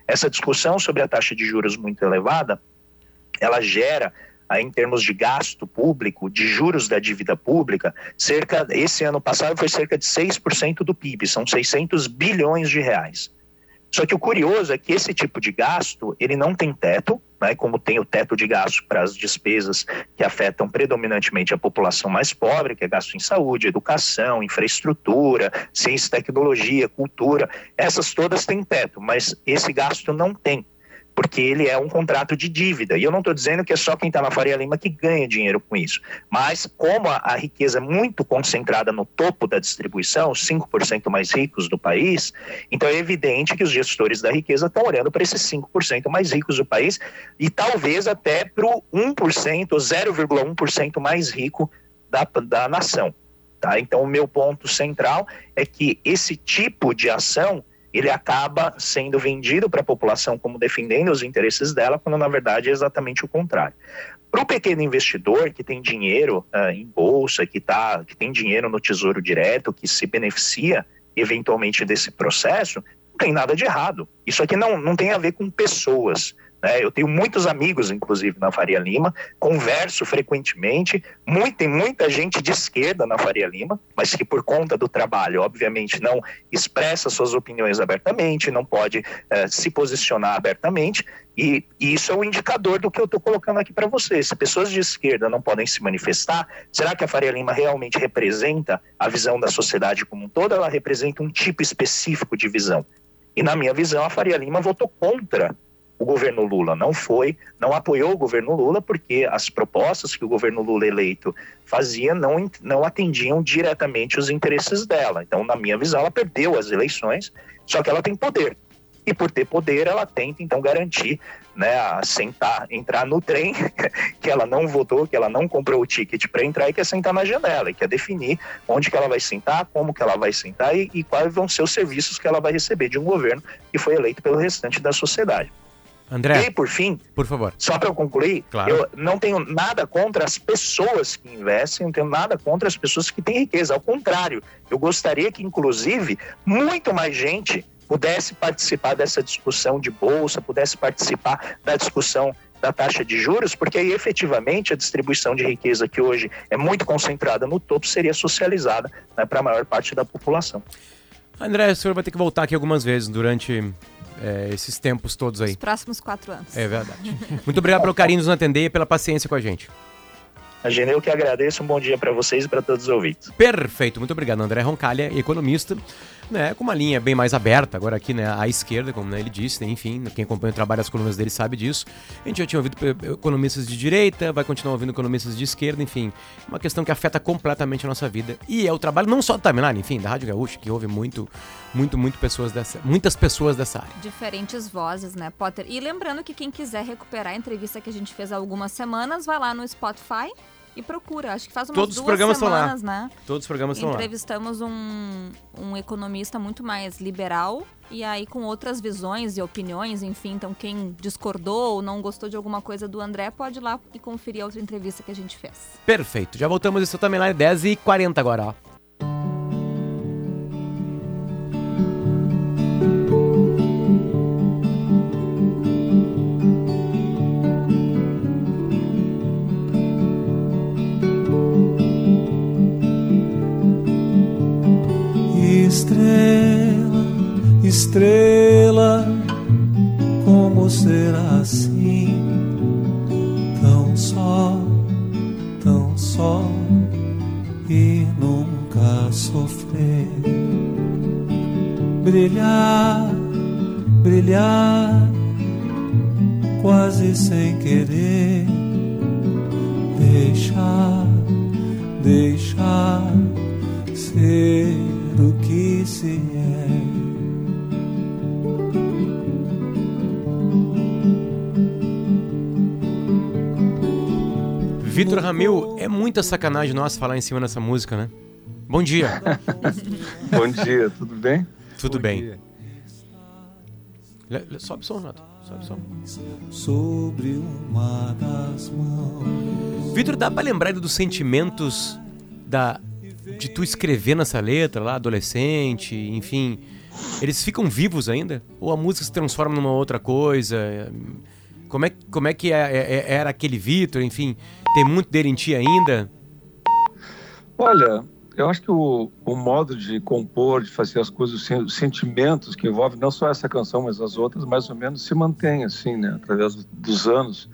Essa discussão sobre a taxa de juros muito elevada, ela gera em termos de gasto público, de juros da dívida pública, cerca esse ano passado foi cerca de 6% do PIB, são 600 bilhões de reais. Só que o curioso é que esse tipo de gasto, ele não tem teto, né, como tem o teto de gasto para as despesas que afetam predominantemente a população mais pobre, que é gasto em saúde, educação, infraestrutura, ciência e tecnologia, cultura, essas todas têm teto, mas esse gasto não tem porque ele é um contrato de dívida. E eu não estou dizendo que é só quem está na Faria Lima que ganha dinheiro com isso. Mas, como a, a riqueza é muito concentrada no topo da distribuição, os 5% mais ricos do país, então é evidente que os gestores da riqueza estão olhando para esses 5% mais ricos do país e talvez até para o 1%, 0,1% mais rico da, da nação. Tá? Então, o meu ponto central é que esse tipo de ação ele acaba sendo vendido para a população como defendendo os interesses dela, quando na verdade é exatamente o contrário. Para o pequeno investidor que tem dinheiro uh, em bolsa, que, tá, que tem dinheiro no tesouro direto, que se beneficia eventualmente desse processo, não tem nada de errado. Isso aqui não, não tem a ver com pessoas. Né? Eu tenho muitos amigos, inclusive, na Faria Lima, converso frequentemente. Muito, tem muita gente de esquerda na Faria Lima, mas que por conta do trabalho, obviamente, não expressa suas opiniões abertamente, não pode eh, se posicionar abertamente. E, e, isso é um indicador do que eu estou colocando aqui para vocês. Se pessoas de esquerda não podem se manifestar, será que a Faria Lima realmente representa a visão da sociedade como um todo? Ela representa um tipo específico de visão. E na minha visão, a Faria Lima votou contra o governo Lula não foi, não apoiou o governo Lula, porque as propostas que o governo Lula eleito fazia não, não atendiam diretamente os interesses dela. Então, na minha visão, ela perdeu as eleições, só que ela tem poder. E por ter poder, ela tenta então garantir, né, sentar, entrar no trem que ela não votou, que ela não comprou o ticket para entrar e quer sentar na janela, e quer definir onde que ela vai sentar, como que ela vai sentar e, e quais vão ser os serviços que ela vai receber de um governo que foi eleito pelo restante da sociedade. André. E por fim, por favor. Só para eu concluir, claro. eu não tenho nada contra as pessoas que investem, não tenho nada contra as pessoas que têm riqueza. Ao contrário, eu gostaria que, inclusive, muito mais gente pudesse participar dessa discussão de bolsa, pudesse participar da discussão da taxa de juros, porque aí efetivamente a distribuição de riqueza que hoje é muito concentrada no topo seria socializada né, para a maior parte da população. André, o senhor vai ter que voltar aqui algumas vezes durante é, esses tempos todos aí. Os próximos quatro anos. É verdade. Muito obrigado pelo carinho nos atender e pela paciência com a gente. Imagina, eu que agradeço. Um bom dia para vocês e para todos os ouvintes. Perfeito. Muito obrigado, André Roncalha, economista né, com uma linha bem mais aberta, agora aqui né, à esquerda, como né, ele disse, né, enfim, quem acompanha o trabalho das colunas dele sabe disso. A gente já tinha ouvido economistas de direita, vai continuar ouvindo economistas de esquerda, enfim, uma questão que afeta completamente a nossa vida. E é o trabalho não só do Timeline, enfim, da Rádio Gaúcha, que ouve muito, muito, muito pessoas dessa, muitas pessoas dessa área. Diferentes vozes, né, Potter? E lembrando que quem quiser recuperar a entrevista que a gente fez há algumas semanas, vai lá no Spotify e procura. Acho que faz umas Todos duas os programas semanas, estão lá. né? Todos os programas estão lá. Entrevistamos um, um economista muito mais liberal e aí com outras visões e opiniões, enfim. Então, quem discordou ou não gostou de alguma coisa do André, pode ir lá e conferir a outra entrevista que a gente fez. Perfeito. Já voltamos isso também lá 10h40 agora, ó. Estrela, muita sacanagem nossa falar em cima dessa música, né? Bom dia. Bom dia, tudo bem? Tudo Bom bem. dia. Le- le- Sobe o som, Renato. Sobe o som. sobre uma das mãos. Vitor, dá pra lembrar dos sentimentos da de tu escrever nessa letra lá, adolescente, enfim. Eles ficam vivos ainda? Ou a música se transforma numa outra coisa? Como é, como é que é- é- é- era aquele Vitor, enfim? Tem muito dele em ti ainda? Olha, eu acho que o, o modo de compor, de fazer as coisas, os sen- os sentimentos que envolvem não só essa canção, mas as outras, mais ou menos se mantém assim, né, através do- dos anos.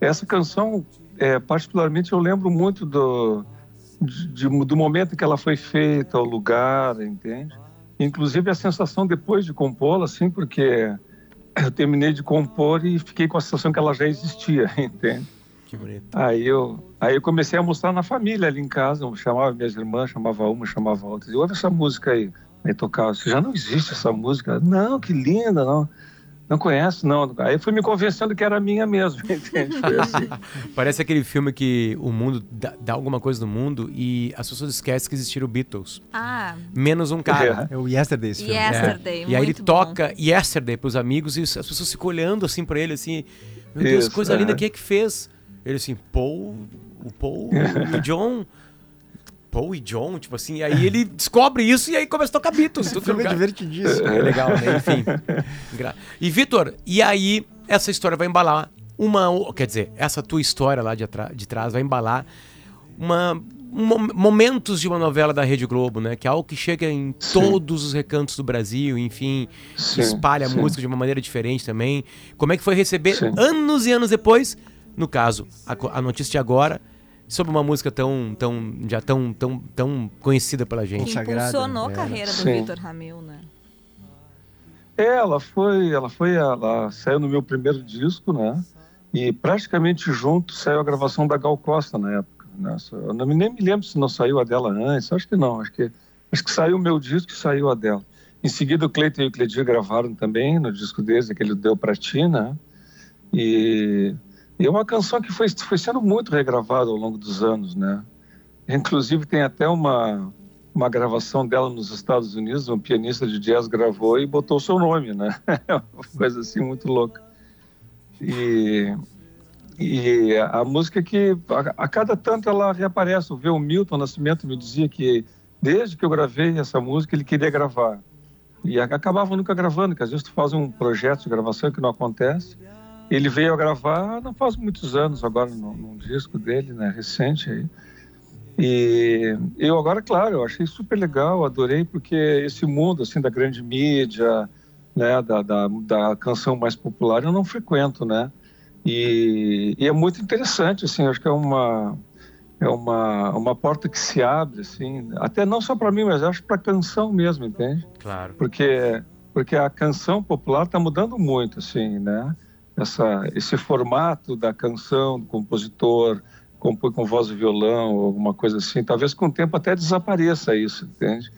Essa canção, é, particularmente, eu lembro muito do, de- de- do momento que ela foi feita, o lugar, entende? Inclusive a sensação depois de compô-la, assim, porque eu terminei de compor e fiquei com a sensação que ela já existia, entende? Que bonito. Aí eu, aí eu comecei a mostrar na família ali em casa, eu chamava minhas irmãs, chamava uma, chamava outra, e ouve essa música aí. Aí tocava, "Isso já não existe essa música. Não, que linda, não. Não conhece, não. Aí fui me convencendo que era minha mesmo, entende? Foi assim. Parece aquele filme que o mundo dá, dá alguma coisa no mundo e as pessoas esquecem que existiram Beatles. Ah, Menos um cara. É. É o Yesterday esse filme. Yesterday, É. E aí ele bom. toca Yesterday pros amigos e as pessoas ficam olhando assim pra ele, assim, meu Deus, Isso, coisa linda, é. quem é que fez? Ele assim, Paul, o Paul e John. Paul e John, tipo assim, aí ele descobre isso e aí começa a tocar Beatles. todo filme é divertidíssimo. É legal, né? Enfim. E Vitor, e aí essa história vai embalar uma, quer dizer, essa tua história lá de, atra- de trás vai embalar uma mo- momentos de uma novela da Rede Globo, né? Que é algo que chega em Sim. todos os recantos do Brasil, enfim, Sim, espalha a música de uma maneira diferente também. Como é que foi receber Sim. anos e anos depois, no caso, a, a notícia de agora sobre uma música tão tão já tão tão tão conhecida pela Que gente. Consagrada, impulsionou a né? carreira do. Vitor Ramil, né? É, ela foi, ela foi, ela saiu no meu primeiro disco, né? E praticamente junto saiu a gravação da Gal Costa na época. Né? Eu não, me- nem me lembro se não saiu a dela antes, acho que não, acho que, acho que saiu o meu disco e saiu a dela. Em seguida o Cleiton e o Cledir gravaram também no disco deles, aquele Deu Pra Ti, né? E, e é uma canção que foi, foi sendo muito regravada ao longo dos anos, né? Inclusive tem até uma, uma gravação dela nos Estados Unidos, um pianista de jazz gravou e botou seu nome, né? Uma coisa assim muito louca. E, e a música que a, a cada tanto ela reaparece. O o Milton Nascimento me dizia que desde que eu gravei essa música ele queria gravar. E acabava nunca gravando, que às vezes tu faz um projeto de gravação que não acontece. Ele veio a gravar não faz muitos anos, agora num, num disco dele, né, recente aí. E eu agora, claro, eu achei super legal, adorei, porque esse mundo assim da grande mídia, né, da, da, da canção mais popular, eu não frequento, né? E, e é muito interessante, assim, acho que é uma é uma, uma porta que se abre, assim, até não só para mim, mas acho para a canção mesmo, entende? Claro. porque porque a canção popular está mudando muito assim né essa esse formato da canção do compositor compõe com voz e violão alguma coisa assim talvez com o tempo até desapareça isso entende?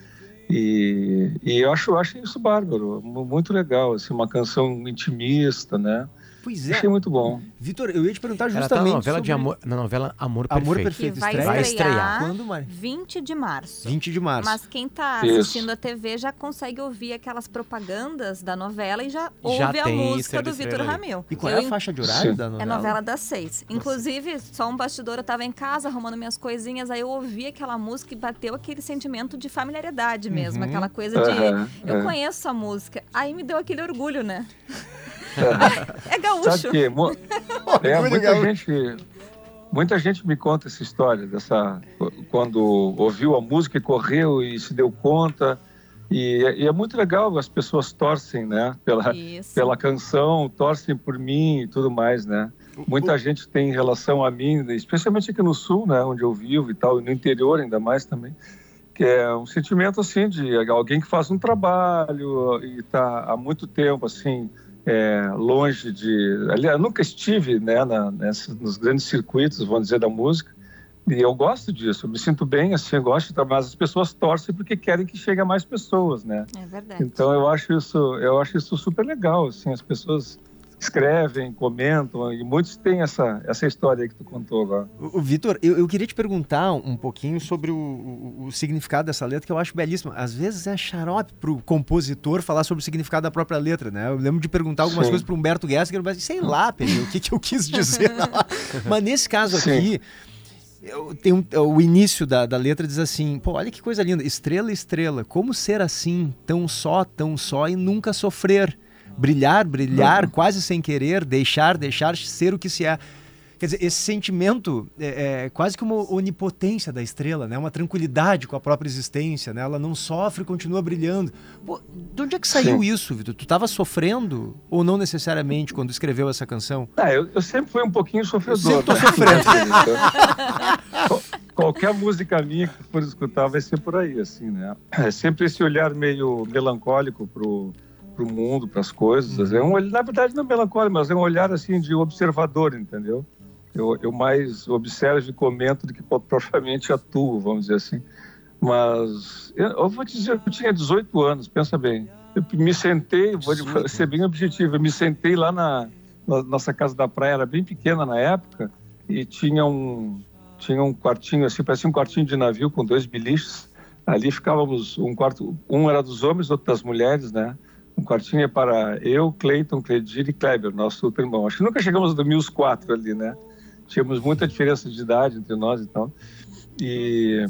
E, e eu acho acho isso bárbaro mu- muito legal assim uma canção intimista né Pois é. achei muito bom Vitor, eu ia te perguntar Ela tá justamente na novela de sobre amor, na novela Amor Amor Perfeito. Perfeito. Que vai estreia? Vai estrear. Quando, Mari? 20 de março. 20 de março. Mas quem tá Isso. assistindo a TV já consegue ouvir aquelas propagandas da novela e já ouve a tem música do Vitor. Ramil. E qual Eu é a faixa de horário Sim. da É novela? novela das seis. Inclusive, só um bastidor, eu tava em casa arrumando minhas coisinhas, aí eu ouvi aquela música e bateu aquele sentimento de familiaridade mesmo, aquela coisa de. Aham, Eu é. conheço essa música. Aí me deu aquele orgulho, né? é gaúcho. Sabe que mu- é, muita gente, muita gente me conta essa história dessa quando ouviu a música e correu e se deu conta e, e é muito legal as pessoas torcem, né, pela Isso. pela canção, torcem por mim e tudo mais, né? Muita gente tem em relação a mim, especialmente aqui no sul, né, onde eu vivo e tal, e no interior ainda mais também, que é um sentimento assim de alguém que faz um trabalho e está há muito tempo assim é, longe de, aliás, eu nunca estive, né, na, nessa, nos grandes circuitos, vamos dizer, da música. E eu gosto disso, eu me sinto bem, assim, eu gosto mas as pessoas torcem porque querem que chegue a mais pessoas, né? É verdade. Então eu acho isso, eu acho isso super legal, assim, as pessoas escrevem, comentam, e muitos têm essa, essa história aí que tu contou agora. O, o Vitor, eu, eu queria te perguntar um pouquinho sobre o, o, o significado dessa letra, que eu acho belíssima. Às vezes é xarope pro compositor falar sobre o significado da própria letra, né? Eu lembro de perguntar algumas Sim. coisas pro Humberto Gessinger, mas sei lá, Pedro, o que, que eu quis dizer lá. Mas nesse caso Sim. aqui, eu, tem um- o início da, da letra diz assim: pô, olha que coisa linda, estrela, estrela, como ser assim, tão só, tão só e nunca sofrer? Brilhar, brilhar, quase sem querer, deixar, deixar ser o que se é. Quer dizer, esse sentimento é, é quase que uma onipotência da estrela, né? Uma tranquilidade com a própria existência, né? Ela não sofre, continua brilhando. Pô, de onde é que saiu Sim. isso, Vitor? Tu estava sofrendo ou não necessariamente quando escreveu essa canção? Ah, eu, eu sempre fui um pouquinho sofredor. sempre tô né? sofrendo. Qual- Qualquer música minha que for escutar vai ser por aí, assim, né? É sempre esse olhar meio melancólico pro, pro mundo, pras coisas. É um, na verdade, não é melancólico, mas é um olhar, assim, de observador, entendeu? Eu, eu mais observo e comento do que pro- propriamente atuo, vamos dizer assim. Mas eu, eu vou te dizer, eu tinha 18 anos, pensa bem. Eu me sentei, vou te- 18. ser bem objetivo, eu me sentei lá na, na nossa casa da praia, era bem pequena na época, e tinha um, tinha um quartinho assim, parecia um quartinho de navio com dois biliches. Ali ficávamos um quarto, um era dos homens, outro das mulheres, né? Um quartinho é para eu, Cleiton, Cledir e Kleber, nosso outro irmão. Acho que nunca chegamos a dormir os quatro ali, né? Tínhamos muita diferença de idade entre nós e tal. E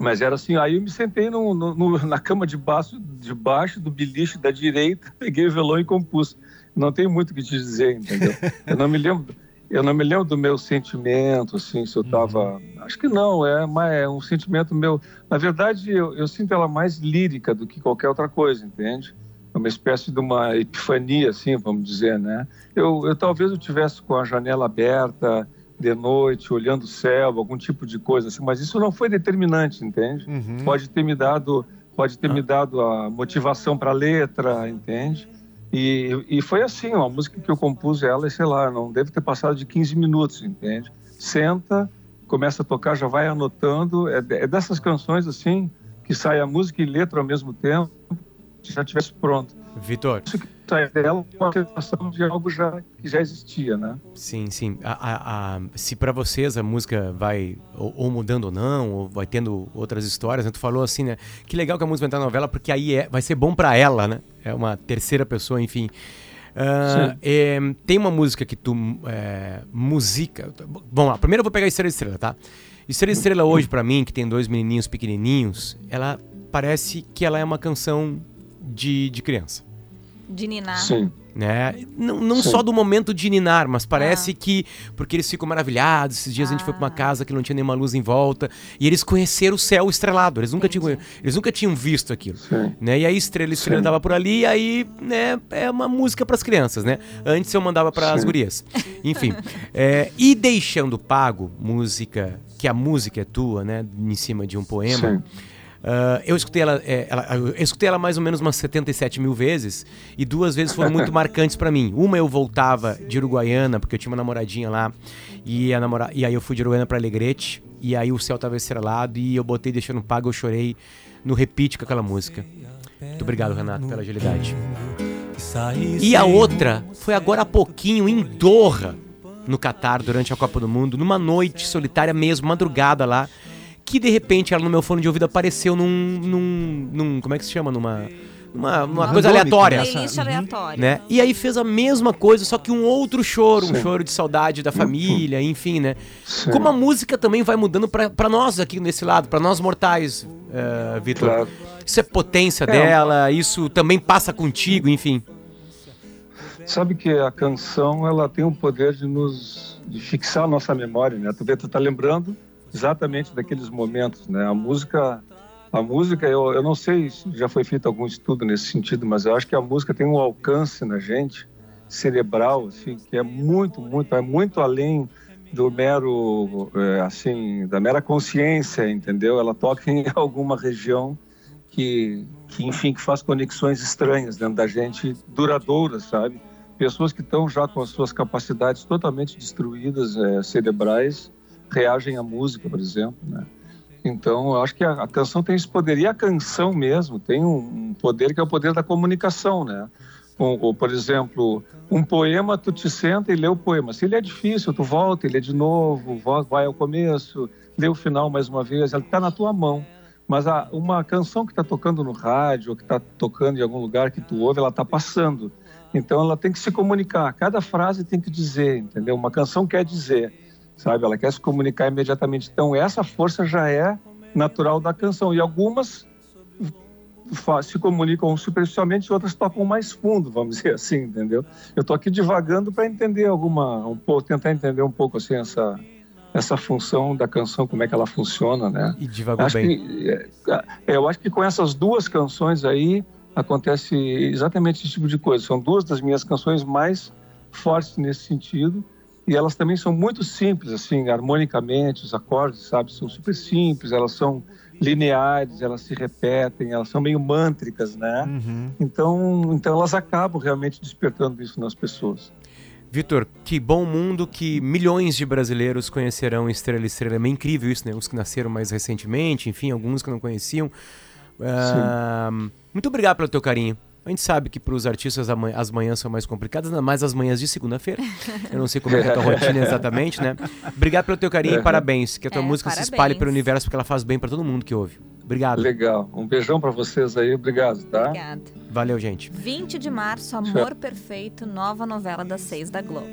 mas era assim, aí eu me sentei no, no- na cama de baixo, de baixo do beliche da direita, peguei o violão e compus. Não tem muito o que te dizer, entendeu? Eu não me lembro, eu não me lembro do meu sentimento, assim, se eu tava... Acho que não, é, mas é um sentimento meu... Na verdade, eu, eu sinto ela mais lírica do que qualquer outra coisa, entende? Uma espécie de uma epifania, assim, vamos dizer, né? Eu, eu talvez eu tivesse com a janela aberta de noite, olhando o céu, algum tipo de coisa assim, mas isso não foi determinante, entende? Uhum. Pode ter me dado, pode ter me dado a motivação para a letra, entende? E, e foi assim, uma música que eu compus ela, sei lá, não deve ter passado de 15 minutos, entende? Senta, começa a tocar, já vai anotando, é, é dessas canções assim que sai a música e letra ao mesmo tempo, já tivesse pronto. Vitor, Isso que sai dela é uma sensação de algo já que já existia, né? sim, sim. A, a- a- se pra vocês a música vai ou, ou mudando ou não, ou vai tendo outras histórias, né? Tu falou assim, né? Que legal que a música vai entrar na novela, porque aí é, vai ser bom pra ela, né? É uma terceira pessoa, enfim. Sim. é, tem uma música que tu é, musica. Vamos lá, primeiro eu vou pegar Estrela Estrela, tá? Estrela Estrela hoje, pra mim, que tem dois menininhos pequenininhos, ela parece que ela é uma canção de, de criança De ninar. Sim. né? Não, não Sim. só do momento de ninar, mas parece Ah. que porque eles ficam maravilhados. Esses dias a gente foi pra uma Ah. casa que não tinha nenhuma luz em volta e eles conheceram o céu estrelado. Eles nunca tinham, eles nunca tinham visto aquilo, Sim. né? E aí estrela estrela tava por ali e aí, né, é uma música pras crianças, né? Antes eu mandava para as gurias. Enfim, é, e deixando pago música que a música é tua, né, em cima de um poema. Sim. Ah, eu, escutei ela, é, ela- eu escutei ela mais ou menos umas 77 mil vezes e duas vezes foram muito marcantes pra mim. Uma eu voltava de Uruguaiana, porque eu tinha uma namoradinha lá, e, a namora... e aí eu fui de Uruguaiana pra Alegrete, e aí o céu tava estrelado e eu botei Deixando Pago, eu chorei no repeat com aquela música. Muito obrigado, Renato, pela agilidade. E a outra foi agora há pouquinho em Doha, no Catar, durante a Copa do Mundo, numa noite solitária mesmo, madrugada lá, que de repente ela no meu fone de ouvido apareceu num. num, num- como é que se chama? Numa. Numa, numa coisa Randômico, aleatória. né? Playlist aleatória. Né? E aí fez a mesma coisa, só que um outro choro, um Sim. choro de saudade da família, enfim, né? Sim. Como a música também vai mudando pra pra nós aqui nesse lado, pra nós mortais, eh, Vitor. Claro. Isso é potência É. dela, isso também passa contigo, enfim. Sabe que a canção ela tem o poder de nos de fixar a nossa memória, né? Tu vê, tu tá lembrando exatamente daqueles momentos, né? A música, a música, eu, eu não sei se já foi feito algum estudo nesse sentido, mas eu acho que a música tem um alcance na gente cerebral, assim, que é muito, muito, é muito além do mero, é, assim, da mera consciência, entendeu? Ela toca em alguma região que, que enfim, que faz conexões estranhas dentro da gente, duradouras, sabe? Pessoas que estão já com as suas capacidades totalmente destruídas, eh, cerebrais, reagem à música, por exemplo, né? Então, eu acho que a, canção tem esse poder. E a canção mesmo tem um, um poder que é o poder da comunicação, né? Ou, ou, por exemplo, um poema, tu te senta e lê o poema. Se ele é difícil, tu volta e lê de novo, vai ao começo, lê o final mais uma vez, ele está na tua mão. Mas a, uma canção que está tocando no rádio, que está tocando em algum lugar que tu ouve, ela está passando. Então ela tem que se comunicar. Cada frase tem que dizer, entendeu? Uma canção quer dizer, sabe? Ela quer se comunicar imediatamente. Então essa força já é natural da canção. E algumas se comunicam superficialmente, outras tocam mais fundo, vamos dizer assim, entendeu? Eu estou aqui divagando para entender alguma, um pouco, tentar entender um pouco assim essa essa função da canção, como é que ela funciona, né? E divagou acho bem. Que, é, eu acho que com essas duas canções aí acontece exatamente esse tipo de coisa. São duas das minhas canções mais fortes nesse sentido e elas também são muito simples, assim, harmonicamente, os acordes, sabe, são super simples, elas são lineares, elas se repetem, elas são meio mântricas, né? Uhum. Então, então elas acabam realmente despertando isso nas pessoas. Vitor, que bom mundo que milhões de brasileiros conhecerão Estrela Estrela. É meio incrível isso, né? Os que nasceram mais recentemente, enfim, alguns que não conheciam. Uh, muito obrigado pelo teu carinho. A gente sabe que para os artistas as manhãs são mais complicadas, ainda mais as manhãs de segunda-feira. Eu não sei como é, é a tua rotina exatamente, né? Obrigado pelo teu carinho e parabéns. Que a tua é, música parabéns. se espalhe pelo universo porque ela faz bem para todo mundo que ouve. Obrigado. Legal. Um beijão para vocês aí. Obrigado, tá? Obrigada. Valeu, gente. 20 de março, Amor Tchau. Perfeito, nova novela das seis da Globo.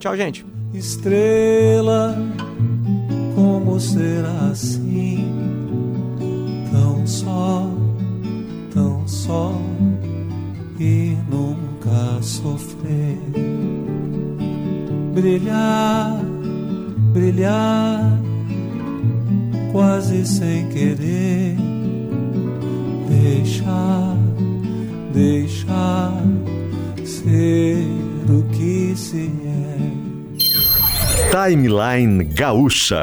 Tchau, gente. Estrela, como será assim? Tão só, tão só e nunca sofrer. Brilhar, brilhar, quase sem querer. Deixar, deixar ser o que se é. Timeline Gaúcha.